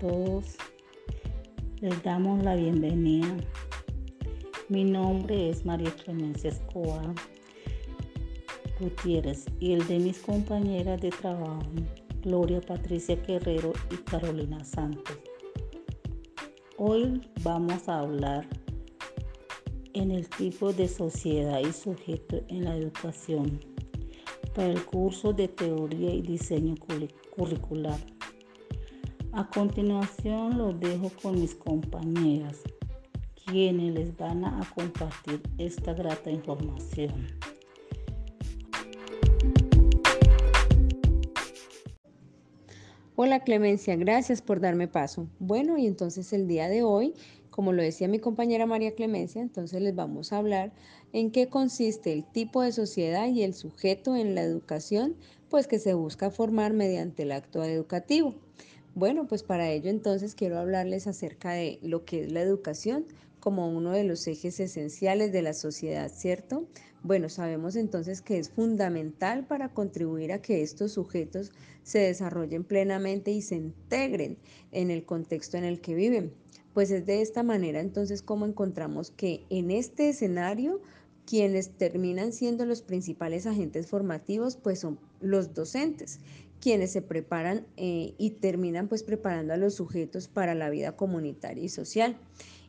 todos. Les damos la bienvenida. Mi nombre es María Clemencia Escobar Gutiérrez y el de mis compañeras de trabajo, Gloria Patricia Guerrero y Carolina Santos. Hoy vamos a hablar en el tipo de sociedad y sujeto en la educación para el curso de teoría y diseño curricular. A continuación los dejo con mis compañeras, quienes les van a compartir esta grata información. Hola Clemencia, gracias por darme paso. Bueno, y entonces el día de hoy como lo decía mi compañera María Clemencia, entonces les vamos a hablar en qué consiste el tipo de sociedad y el sujeto en la educación, pues que se busca formar mediante el acto educativo. Bueno, pues para ello entonces quiero hablarles acerca de lo que es la educación como uno de los ejes esenciales de la sociedad, ¿cierto? Bueno, sabemos entonces que es fundamental para contribuir a que estos sujetos se desarrollen plenamente y se integren en el contexto en el que viven. Pues es de esta manera entonces como encontramos que en este escenario quienes terminan siendo los principales agentes formativos pues son los docentes, quienes se preparan eh, y terminan pues preparando a los sujetos para la vida comunitaria y social.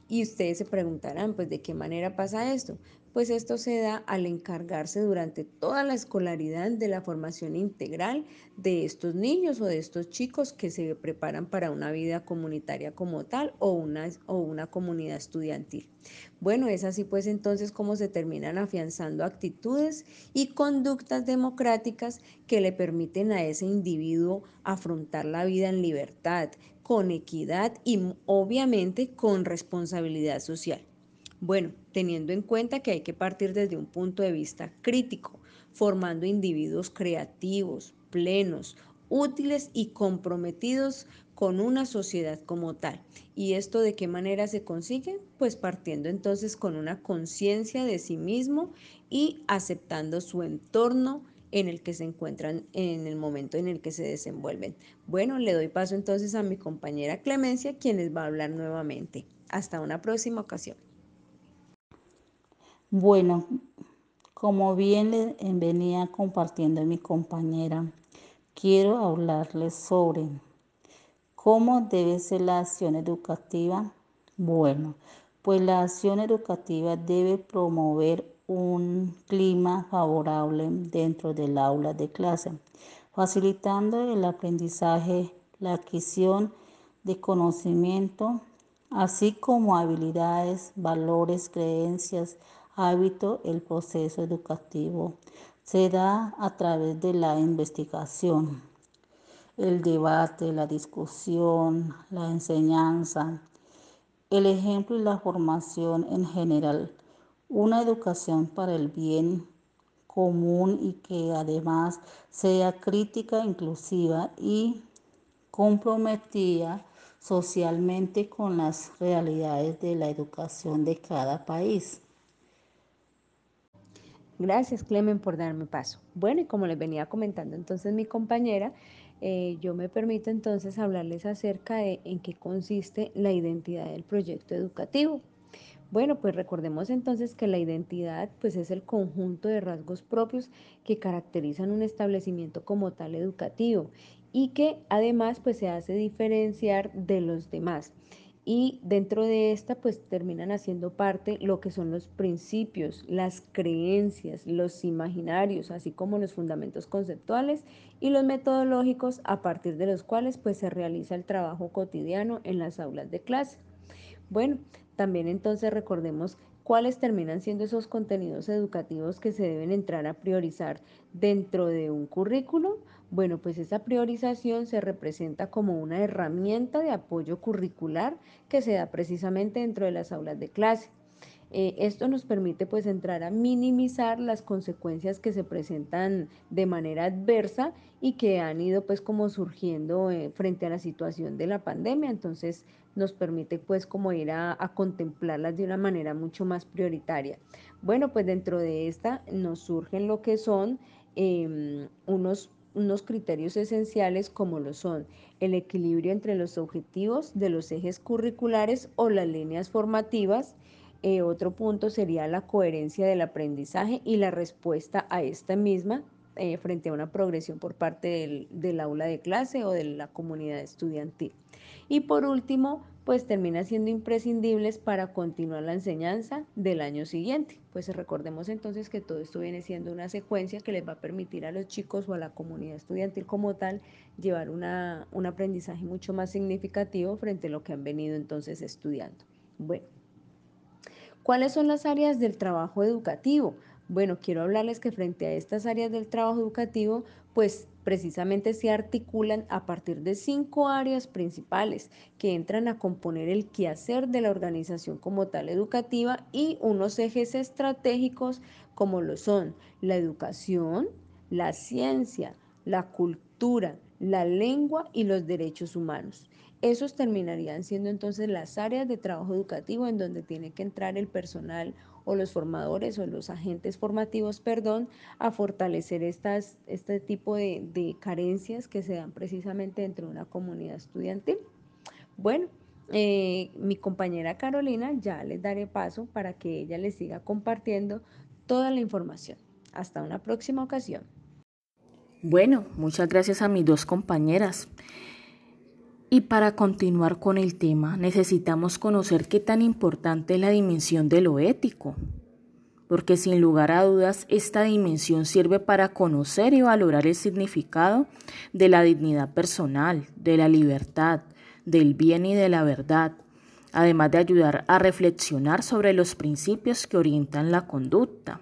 Y ustedes se preguntarán, pues, ¿de qué manera pasa esto? Pues esto se da al encargarse durante toda la escolaridad de la formación integral de estos niños o de estos chicos que se preparan para una vida comunitaria como tal o una, o una comunidad estudiantil. Bueno, es así pues entonces como se terminan afianzando actitudes y conductas democráticas que le permiten a ese individuo afrontar la vida en libertad, con equidad y obviamente con responsabilidad social. Bueno, teniendo en cuenta que hay que partir desde un punto de vista crítico, formando individuos creativos, plenos, útiles y comprometidos con una sociedad como tal. ¿Y esto de qué manera se consigue? Pues partiendo entonces con una conciencia de sí mismo y aceptando su entorno en el que se encuentran en el momento en el que se desenvuelven. Bueno, le doy paso entonces a mi compañera Clemencia, quien les va a hablar nuevamente. Hasta una próxima ocasión. Bueno, como bien venía compartiendo mi compañera, quiero hablarles sobre cómo debe ser la acción educativa. Bueno, pues la acción educativa debe promover un clima favorable dentro del aula de clase, facilitando el aprendizaje, la adquisición de conocimiento, así como habilidades, valores, creencias, hábito, el proceso educativo se da a través de la investigación, el debate, la discusión, la enseñanza, el ejemplo y la formación en general. Una educación para el bien común y que además sea crítica, inclusiva y comprometida socialmente con las realidades de la educación de cada país. Gracias, Clemen, por darme paso. Bueno, y como les venía comentando entonces mi compañera, eh, yo me permito entonces hablarles acerca de en qué consiste la identidad del proyecto educativo. Bueno, pues recordemos entonces que la identidad pues es el conjunto de rasgos propios que caracterizan un establecimiento como tal educativo y que además pues se hace diferenciar de los demás y dentro de esta pues terminan haciendo parte lo que son los principios, las creencias, los imaginarios, así como los fundamentos conceptuales y los metodológicos a partir de los cuales pues se realiza el trabajo cotidiano en las aulas de clase. Bueno, también entonces recordemos cuáles terminan siendo esos contenidos educativos que se deben entrar a priorizar dentro de un currículo bueno, pues esa priorización se representa como una herramienta de apoyo curricular que se da precisamente dentro de las aulas de clase. Eh, esto nos permite pues entrar a minimizar las consecuencias que se presentan de manera adversa y que han ido pues como surgiendo eh, frente a la situación de la pandemia. Entonces nos permite pues como ir a, contemplarlas de una manera mucho más prioritaria. Bueno, pues dentro de esta nos surgen lo que son em, unos unos criterios esenciales como lo son el equilibrio entre los objetivos de los ejes curriculares o las líneas formativas. Eh, otro punto sería la coherencia del aprendizaje y la respuesta a esta misma eh, frente a una progresión por parte del, del aula de clase o de la comunidad estudiantil. Y por último, pues termina siendo imprescindibles para continuar la enseñanza del año siguiente. Pues recordemos entonces que todo esto viene siendo una secuencia que les va a permitir a los chicos o a la comunidad estudiantil como tal llevar una, un aprendizaje mucho más significativo frente a lo que han venido entonces estudiando. Bueno, ¿cuáles son las áreas del trabajo educativo? Bueno, quiero hablarles que frente a estas áreas del trabajo educativo, pues precisamente se articulan a partir de cinco áreas principales que entran a componer el quehacer de la organización como tal educativa y unos ejes estratégicos como lo son la educación, la ciencia, la cultura, la lengua y los derechos humanos. Esos terminarían siendo entonces las áreas de trabajo educativo en donde tiene que entrar el personal o los formadores o los agentes formativos, perdón, a fortalecer estas, este tipo de, de carencias que se dan precisamente dentro de una comunidad estudiantil. Bueno, eh, mi compañera Carolina ya les daré paso para que ella les siga compartiendo toda la información. Hasta una próxima ocasión. Bueno, muchas gracias a mis dos compañeras. Y para continuar con el tema, necesitamos conocer qué tan importante es la dimensión de lo ético, porque sin lugar a dudas esta dimensión sirve para conocer y valorar el significado de la dignidad personal, de la libertad, del bien y de la verdad, además de ayudar a reflexionar sobre los principios que orientan la conducta.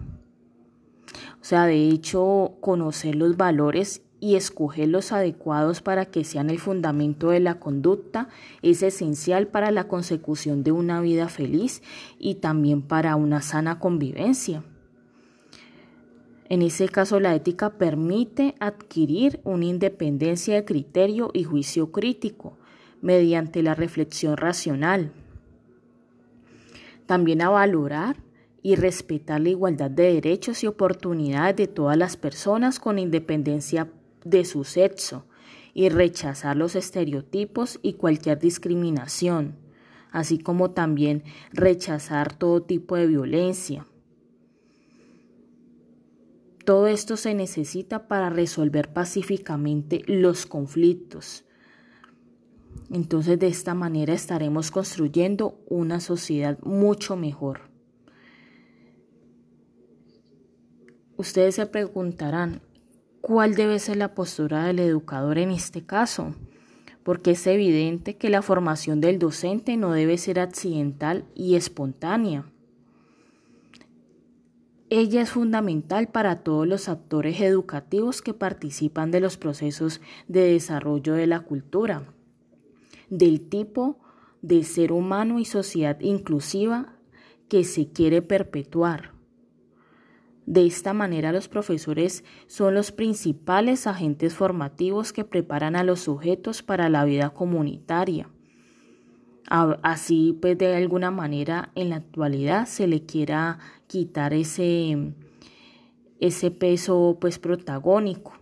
O sea, de hecho, conocer los valores y escoger los adecuados para que sean el fundamento de la conducta es esencial para la consecución de una vida feliz y también para una sana convivencia. En ese caso, la ética permite adquirir una independencia de criterio y juicio crítico mediante la reflexión racional. También a valorar y respetar la igualdad de derechos y oportunidades de todas las personas con independencia de su sexo y rechazar los estereotipos y cualquier discriminación, así como también rechazar todo tipo de violencia. Todo esto se necesita para resolver pacíficamente los conflictos. Entonces de esta manera estaremos construyendo una sociedad mucho mejor. Ustedes se preguntarán, cuál debe ser la postura del educador en este caso, porque es evidente que la formación del docente no debe ser accidental y espontánea. Ella es fundamental para todos los actores educativos que participan de los procesos de desarrollo de la cultura, del tipo de ser humano y sociedad inclusiva que se quiere perpetuar. De esta manera los profesores son los principales agentes formativos que preparan a los sujetos para la vida comunitaria. Así pues de alguna manera en la actualidad se le quiera quitar ese, ese peso pues protagónico.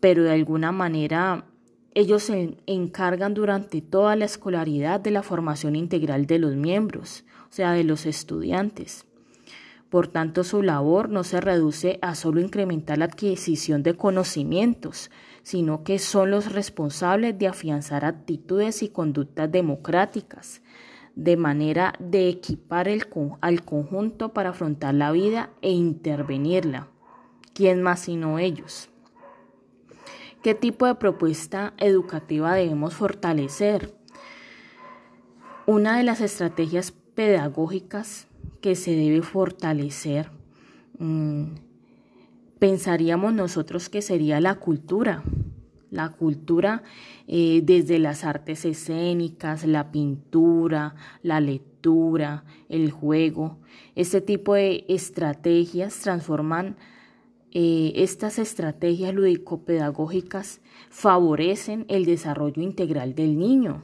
Pero de alguna manera ellos se encargan durante toda la escolaridad de la formación integral de los miembros, o sea, de los estudiantes. Por tanto, su labor no se reduce a solo incrementar la adquisición de conocimientos, sino que son los responsables de afianzar actitudes y conductas democráticas, de manera de equipar el, al conjunto para afrontar la vida e intervenirla. ¿Quién más sino ellos? ¿Qué tipo de propuesta educativa debemos fortalecer? Una de las estrategias pedagógicas que se debe fortalecer, mm, pensaríamos nosotros que sería la cultura. La cultura eh, desde las artes escénicas, la pintura, la lectura, el juego. Este tipo de estrategias transforman, eh, estas estrategias lúdico-pedagógicas favorecen el desarrollo integral del niño.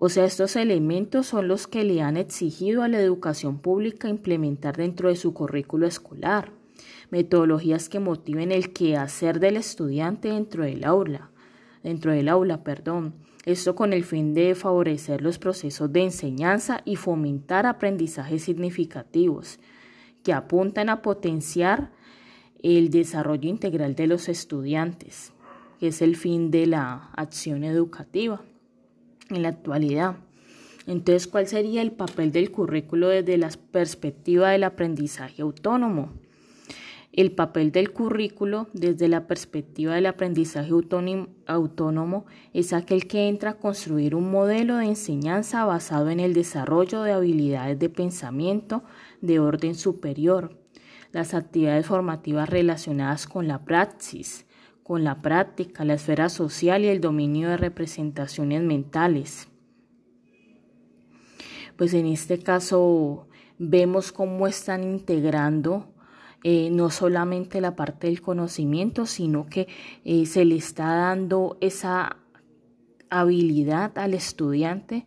O sea, estos elementos son los que le han exigido a la educación pública implementar dentro de su currículo escolar, metodologías que motiven el quehacer del estudiante dentro del aula, dentro del aula, perdón. Esto con el fin de favorecer los procesos de enseñanza y fomentar aprendizajes significativos que apuntan a potenciar el desarrollo integral de los estudiantes, que es el fin de la acción educativa en la actualidad. Entonces, ¿cuál sería el papel del currículo desde la perspectiva del aprendizaje autónomo? El papel del currículo desde la perspectiva del aprendizaje autónomo es aquel que entra a construir un modelo de enseñanza basado en el desarrollo de habilidades de pensamiento de orden superior, las actividades formativas relacionadas con la praxis, con la práctica, la esfera social y el dominio de representaciones mentales. Pues en este caso vemos cómo están integrando eh, no solamente la parte del conocimiento, sino que eh, se le está dando esa habilidad al estudiante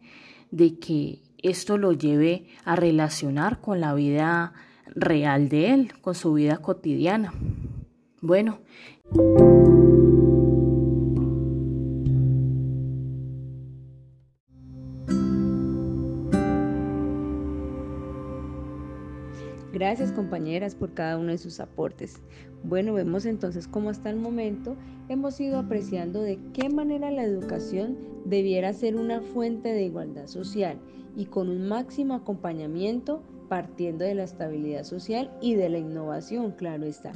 de que esto lo lleve a relacionar con la vida real de él, con su vida cotidiana. Bueno. Gracias compañeras por cada uno de sus aportes. Bueno, vemos entonces cómo hasta el momento hemos ido apreciando de qué manera la educación debiera ser una fuente de igualdad social y con un máximo acompañamiento partiendo de la estabilidad social y de la innovación, claro está.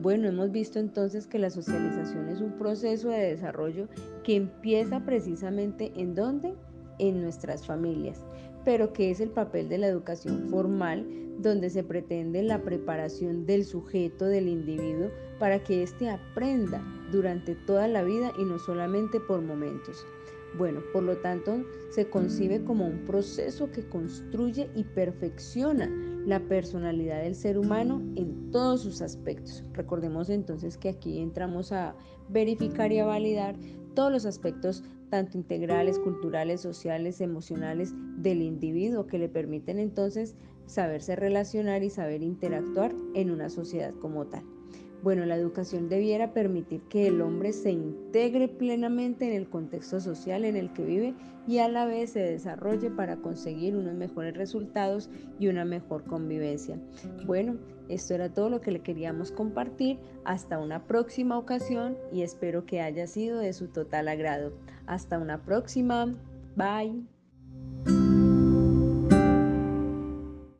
Bueno, hemos visto entonces que la socialización es un proceso de desarrollo que empieza precisamente en dónde? En nuestras familias pero que es el papel de la educación formal, donde se pretende la preparación del sujeto, del individuo, para que éste aprenda durante toda la vida y no solamente por momentos. Bueno, por lo tanto, se concibe como un proceso que construye y perfecciona la personalidad del ser humano en todos sus aspectos. Recordemos entonces que aquí entramos a verificar y a validar todos los aspectos, tanto integrales, culturales, sociales, emocionales del individuo, que le permiten entonces saberse relacionar y saber interactuar en una sociedad como tal. Bueno, la educación debiera permitir que el hombre se integre plenamente en el contexto social en el que vive y a la vez se desarrolle para conseguir unos mejores resultados y una mejor convivencia. Bueno, esto era todo lo que le queríamos compartir. Hasta una próxima ocasión y espero que haya sido de su total agrado. Hasta una próxima. Bye.